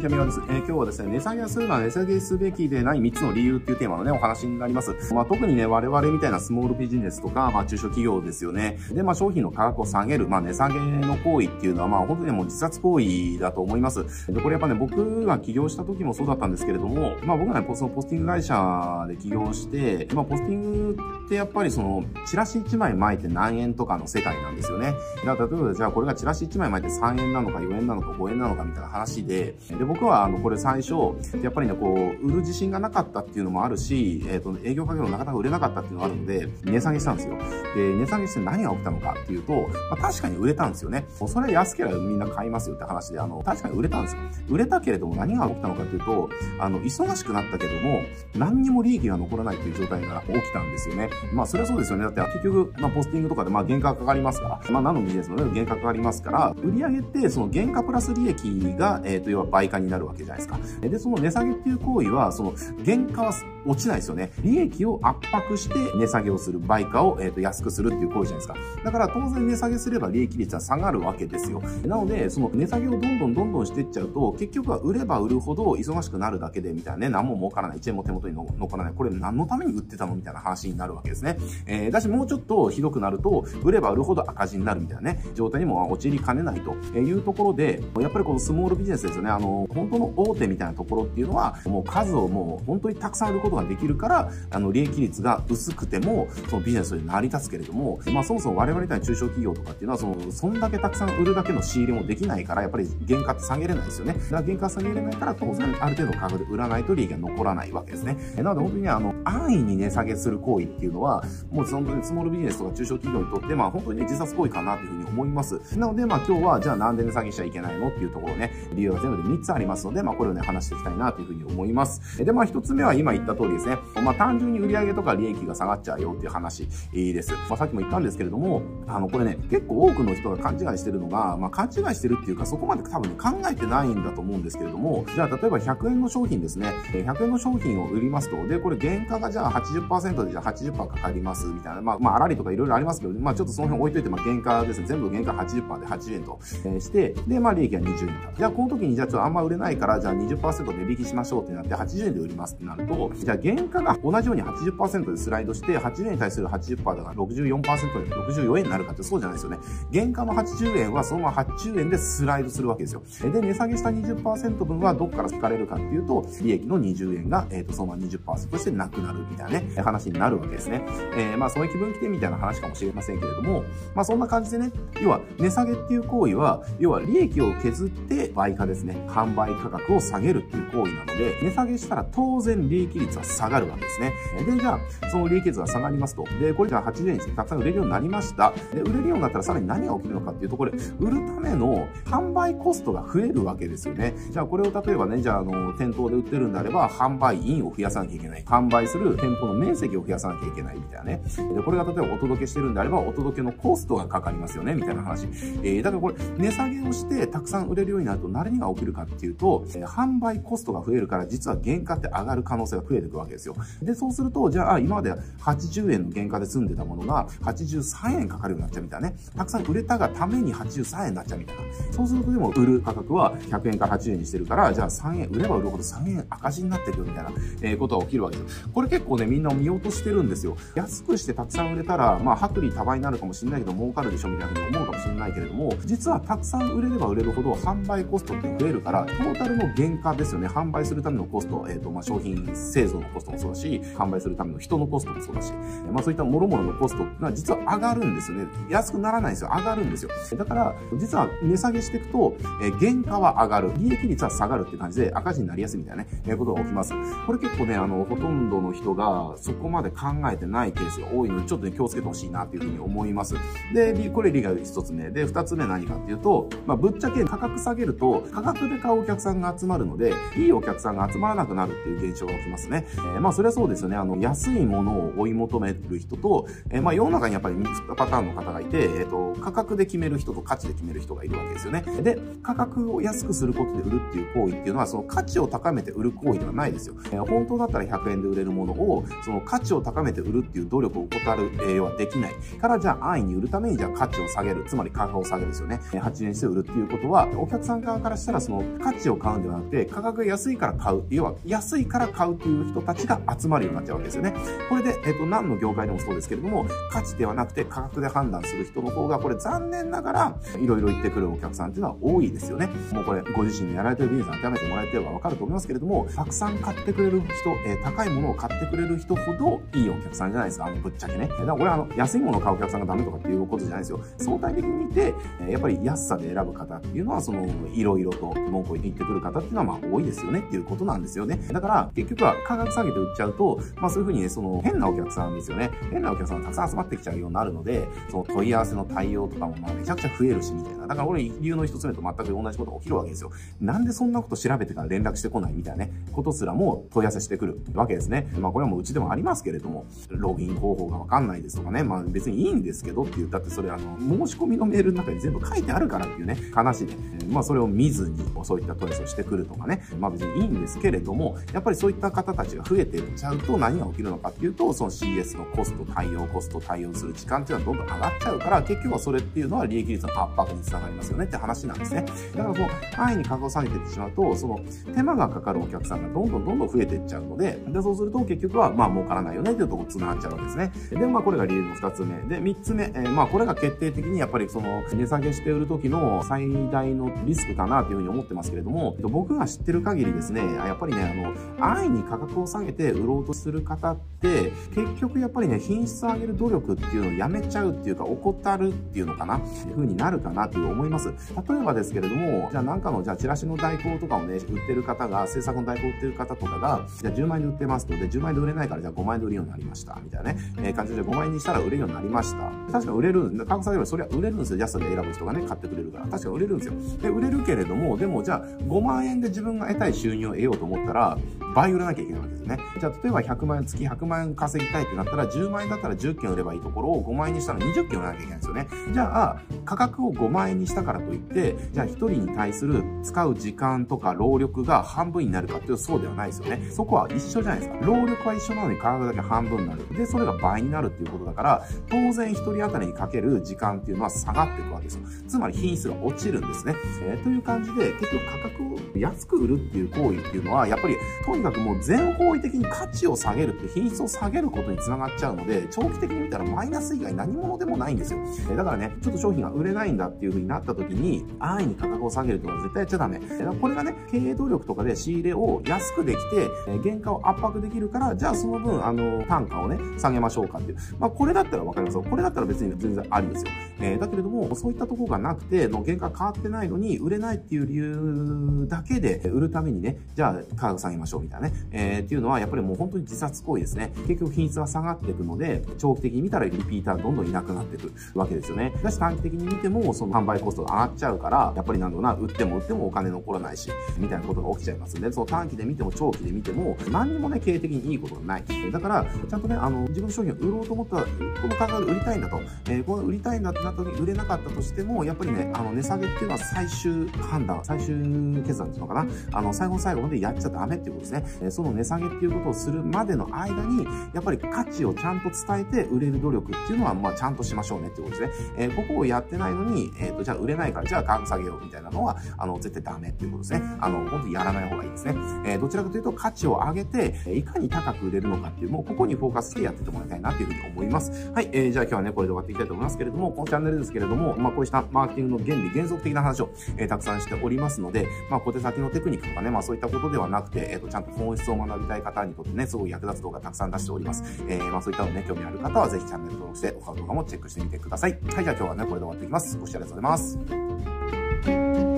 にちは、みわです。えー、今日はですね、値下げするのは値下げすべきでない3つの理由っていうテーマのね、お話になります。まあ、特にね、我々みたいなスモールビジネスとか、まあ、中小企業ですよね。で、まあ、商品の価格を下げる、まあ、値下げの行為っていうのは、まあ、本当にもう自殺行為だと思います。で、これやっぱね、僕が起業した時もそうだったんですけれども、まあ、僕がね、そのポスティング会社で起業して、まあ、ポスティングってやっぱりその、チラシ1枚巻いて何円とかの世界なんですよね。だから、例えばじゃあこれがチラシ1枚巻いて3円なのか4円なのか5円なのかみたいな話で、で、僕はあの、これ最初、やっぱりね、こう、売る自信がなかったっていうのもあるし、えっ、ー、と、営業かけもなかなか売れなかったっていうのがあるので、値下げしたんですよ。で、値下げして何が起きたのかっていうと、まあ、確かに売れたんですよね。それ安ければみんな買いますよって話で、あの、確かに売れたんですよ。売れたけれども何が起きたのかっていうと、あの、忙しくなったけども、何にも利益が残らないっていう状態が起きたんですよね。まあ、それはそうですよね。だって結局、まあ、ポスティングとかで、まあ、原価かかりますから、まあ、何のビジネスも、原価かかりますから、売上って、その原価プラス利益が、えっ、ー、と、要は倍化になるわけじゃないですか。で、その値下げっていう行為は、その、原価は落ちないですよね。利益を圧迫して値下げをする、売価を、えーと、安くするっていう行為じゃないですか。だから当然値下げすれば利益率は下がるわけですよ。なので、その値下げをどんどんどんどんしていっちゃうと、結局は売れば売るほど忙しくなるだけでみたいなね、何も儲からない、1円も手元に残らない。これ何のために売ってたの？みたいな話になるわけですね。えー、だしもうちょっとひどくなると、売れば売るほど赤字になるみたいなね、状態にも陥りかねないというところで、やっぱりこのスモールビジネスですよね。あの、本当の大手みたいなところっていうのは、もう数をもう本当にたくさん売ることができるから、あの、利益率が薄くても、そのビジネスで成り立つけれども、まあそもそも我々みたいな中小企業とかっていうのは、その、そんだけたくさん売るだけの仕入れもできないから、やっぱり原価って下げれないですよね。だから原価下げれないから、当然ある程度価格で売らないと利益が残らないわけですね。なので本当にあの、安易に値下げする行為っていうのは、もう本当にスモールビジネスとか中小企業にとって、まあ本当にね、自殺行為かなというふうに思います。なので、まあ今日は、じゃあなんで値下げしちゃいけないのっていうところね、理由が全部で3つありますりますので、まあこれをね、話していきたいなというふうに思います。で、まあ1つ目は今言った通りですね。まあ単純に売上とか利益が下がっちゃうよっていう話です。まあさっきも言ったんですけれども、あの、これね、結構多くの人が勘違いしてるのが、まあ勘違いしてるっていうか、そこまで多分ね、考えてないんだと思うんですけれども、じゃあ例えば100円の商品ですね。100円の商品を売りますと、で、これ原価がじゃあ80%でじゃあ80%かかりますみたいな、まあ、まあ、あらりとかいろいろありますけど、まあちょっとその辺置いといて、まあ原価ですね。全部原価80%で80円と、えして、で、まあ利益は20円だ。じゃあこの時にじゃあちょっとあんま売れないから、じゃあ20%値引きしましょうってなって80円で売りますってなると、じゃあ原価が同じように80%でスライドして、80円に対する80%だから64%で64円になるかってそうじゃないですよね。原価の80円はそのまま80円でスライドするわけですよ。で、値下げした20%分はどっから引かれるかっていうと、利益の20円が、えっ、ー、と、そのまま20%としてなくなるみたいなね、話になるわけですね。えー、まあ、そういう気分来てみたいな話かもしれませんけれども、まあ、そんな感じでね、要は、値下げっていう行為は、要は利益を削って売価ですね、販売価格を下げるっていう行為なので、値下げしたら当然利益率は下がるわけですね。で、じゃあ、その利益率が下がりますと。で、これじゃあ80円にたくさん売れるようになりました。で、売れるようになったらさらに何が起きるのかっていうと、これ、売るための販売コストが増えるわけですよね。じゃあ、これを例えばね、じゃあ、あの、店頭で売ってるんであれば、販売員を増やさなきゃいけない。販売する店舗の面積を増やさなきゃいけないみたいなね。で、これが例えばお届けしてるんであれば、お届けのコストがかかりますよね、みたいな話。えー、だからこれ、値下げをしてたくさん売れるようになると何が起きるかっていうと、え、販売コストが増えるから、実は原価って上がる可能性が増えていくわけですよ。で、そうすると、じゃあ、今まで80円の原価で済んでたものが、83円かかるようになっちゃうみたいなね。たくさん売れたがために83円になっちゃうみたいな。そうするとでも、売る価格は100円から80円にしてるから、じゃあ3円、売れば売るほど3円赤字になってるよみたいな、え、ことが起きるわけです。これ結構ね、みんな見落としてるんですよ。安くしてたくさん売れたら、まあ、薄利多売になるかもしれないけど、儲かるでしょみたいなふうに思うかもしれないけれども、実はたくさん売れれば売れるほど販売コストって増えるから、トータルの原価ですよね。販売するためのコスト、えっ、ー、と、まあ、商品製造のコストもそうだし、販売するための人のコストもそうだし、まあ、そういった諸々のコストが実は上がるんですよね。安くならないんですよ。上がるんですよ。だから、実は値下げしていくと、えー、原価は上がる。利益率は下がるって感じで赤字になりやすいみたいなね、えー、ことが起きます。これ結構ね、あの、ほとんどの人がそこまで考えてないケースが多いので、ちょっとね、気をつけてほしいなっていうふうに思います。で、これ理が一つ目。で、二つ目何かっていうと、まあ、ぶっちゃけ価格下げると、価格で買うお客さんが集まるので、いいお客さんが集まらなくなるっていう現象が起きますね。えー、まあ、それはそうですよね。あの、安いものを追い求める人と、えー、まあ、世の中にやっぱり2パターンの方がいて、えっ、ー、と、価格で決める人と価値で決める人がいるわけですよね。で、価格を安くすることで売るっていう行為っていうのは、その価値を高めて売る行為ではないですよ。えー、本当だったら100円で売れるものを、その価値を高めて売るっていう努力を怠る、えー、はできない。から、じゃあ安易に売るために、じゃあ価値を下げる。つまり価格を下げるですよね。8円して売るっていうことは、お客さん側からしたらその価価値を買うんではなくて、価格が安いから買う。要は、安いから買うという人たちが集まるようになっちゃうわけですよね。これで、えっ、と、何の業界でもそうですけれども、価値ではなくて価格で判断する人の方が、これ残念ながら、いろいろ言ってくるお客さんっていうのは多いですよね。もうこれ、ご自身のやられてるビジネス当てはめてもらえてればわかると思いますけれども、たくさん買ってくれる人、えー、高いものを買ってくれる人ほどいいお客さんじゃないですか。あの、ぶっちゃけね。だからこれあの、安いものを買うお客さんがダメとかっていうことじゃないですよ。相対的に見て、やっぱり安さで選ぶ方っていうのは、その、いろいろと文句を言ってくる方っていうのは、まあ多いですよねっていうことなんですよね。だから、結局は価格下げて売っちゃうと、まあそういうふうにね、その、変なお客さんですよね。変なお客さんがたくさん集まってきちゃうようになるので、その問い合わせの対応とかもまあめちゃくちゃ増えるし、みたいな。だから俺、理由の一つ目と全く同じことが起きるわけですよ。なんでそんなこと調べてから連絡してこないみたいなね、ことすらも問い合わせしてくるわけですね。まあこれはもううちでもありますけれども、ログイン方法がわかんないですとかね、まあ別にいいんですけどって言ったってそれあの、申し込みのメールの中に全部書いてあるからっていうね、話で、まあそれを見ずにそういった問い合わせをしてくるとかね、まあ別にいいんですけれども、やっぱりそういった方たちが増えていっちゃうと何が起きるのかっていうと、その CS のコスト、対応コスト、対応する時間っていうのはどんどん上がっちゃうから、結局はそれっていうのは利益率の圧迫につながりますよねって話なんですね。だからこう、安易に価格を下げていってしまうと、その手間がかかるお客さんがどんどんどんどん増えていっちゃうので、で、そうすると結局はまあ儲からないよねっていうところに繋がっちゃうわけですね。で、まあこれが理由の二つ目。で、三つ目、えー、まあこれが決定的にやっぱりその値下げして売る時の最大のリスクかなというふうに思ってますけれども、僕が知ってる限りですね、やっぱりね、あの、安易に価格を下げて売ろうとする方って、結局やっぱりね、品質を上げる努力っていうのをやめちゃうっていうか、怠るっていうのかな、っていうふうになるかなと思います。例えばですけれども、じゃあなんかの、じゃあチラシの代行とかをね、売ってる方が、制作の代行売ってる方とかが、じゃあ10万円で売ってますと、で、10万円で売れないから、じゃあ5万円で売るようになりました。みたいなね、えー、感じで5万円にしたら売れるようになりました。確か売れる、価格下げればそれは売れるんですよ。安さで選ぶ人がね、買ってくれるから。確か売れるんですよ。で、売れるけれども、でもじゃあ5万円で自分が得たい収入を得ようと思ったら、倍売らなきゃいけないわけですね。じゃあ、例えば100万円、月100万円稼ぎたいってなったら、10万円だったら10件売ればいいところを5万円にしたら20件売らなきゃいけないんですよね。じゃあ、価格を5万円にしたからといって、じゃあ1人に対する使う時間とか労力が半分になるかっていうとそうではないですよね。そこは一緒じゃないですか。労力は一緒なのに価格だけ半分になる。で、それが倍になるっていうことだから、当然1人当たりにかける時間っていうのは下がっていくわけですよ。つまり品質が落ちるんですね。えー、という感じで、結局価格を安く売るっていう行為っていうのは、やっぱり、とにかくもう全方位的に価値を下げるって品質を下げることにつながっちゃうので、長期的に見たらマイナス以外何物でもないんですよ。えだからね、ちょっと商品が売れないんだっていう風になった時に、安易に価格を下げるというのは絶対やっちゃダメ。これがね、経営努力とかで仕入れを安くできて、原価を圧迫できるから、じゃあその分、あの、単価をね、下げましょうかっていう。まあ、これだったらわかりますよ。これだったら別に全然ありですよ。えー、だけれども、そういったところがなくて、の原価変わってないのに、売れないっていう理由だけで、売るためにね、じゃあ価格下げましょうみたいなね、えー、っていうのは、やっぱりもう本当に自殺行為ですね。結局品質は下がっていくので、長期的に見たらリピーターどんどんいなくなっていくわけですよね。だし短期的に見ても、その販売コストが上がっちゃうから、やっぱりなんだろうな、売っても売ってもお金残らないし、みたいなことが起きちゃいますんで、その短期で見ても長期で見ても、何にもね、経営的にいいことがない。だから、ちゃんとね、あの、自分の商品を売ろうと思ったら、この価格で売りたいんだと、えー、この売りたいんだってなった時に売れなかったとしても、やっぱりね、あの、値下げっていうのは最終判断、最終決断っていうのかな、あの、最後の最後までやっちゃダメっていうことですね。その値下げっていうことをするまでの間に、やっぱり価値をちゃんと伝えて売れる努力っていうのは、まあ、ちゃんとしましょうねっていうことですね。えー、ここをやってないのに、えっ、と、じゃあ売れないから、じゃあ価格下げようみたいなのは、あの、絶対ダメっていうことですね。あの、本当にやらない方がいいですね。えどちらかというと価値を上げて、いかに高く売れるのかっていう、もうここにフォーカスしてやっててもらいたいなっていうふうに思います。はい、えー、じゃあ今日はね、これで終わっていきたいと思いますけれども、このチャンネルですけれども、まあ、こうしたマーケティングの原理、原則的な話を、えー、たくさんしておりますのでで、まあ、小手先のテクニックとかね、まあ、そういったことではなくて、えっ、ー、と、ちゃんと本質を学びたい方にとってね、すごい役立つ動画たくさん出しております。えー、まあ、そういったのね、興味ある方はぜひチャンネル登録して、他の動画もチェックしてみてください。はい、じゃあ今日はね、これで終わっていきます。ご視聴ありがとうございます。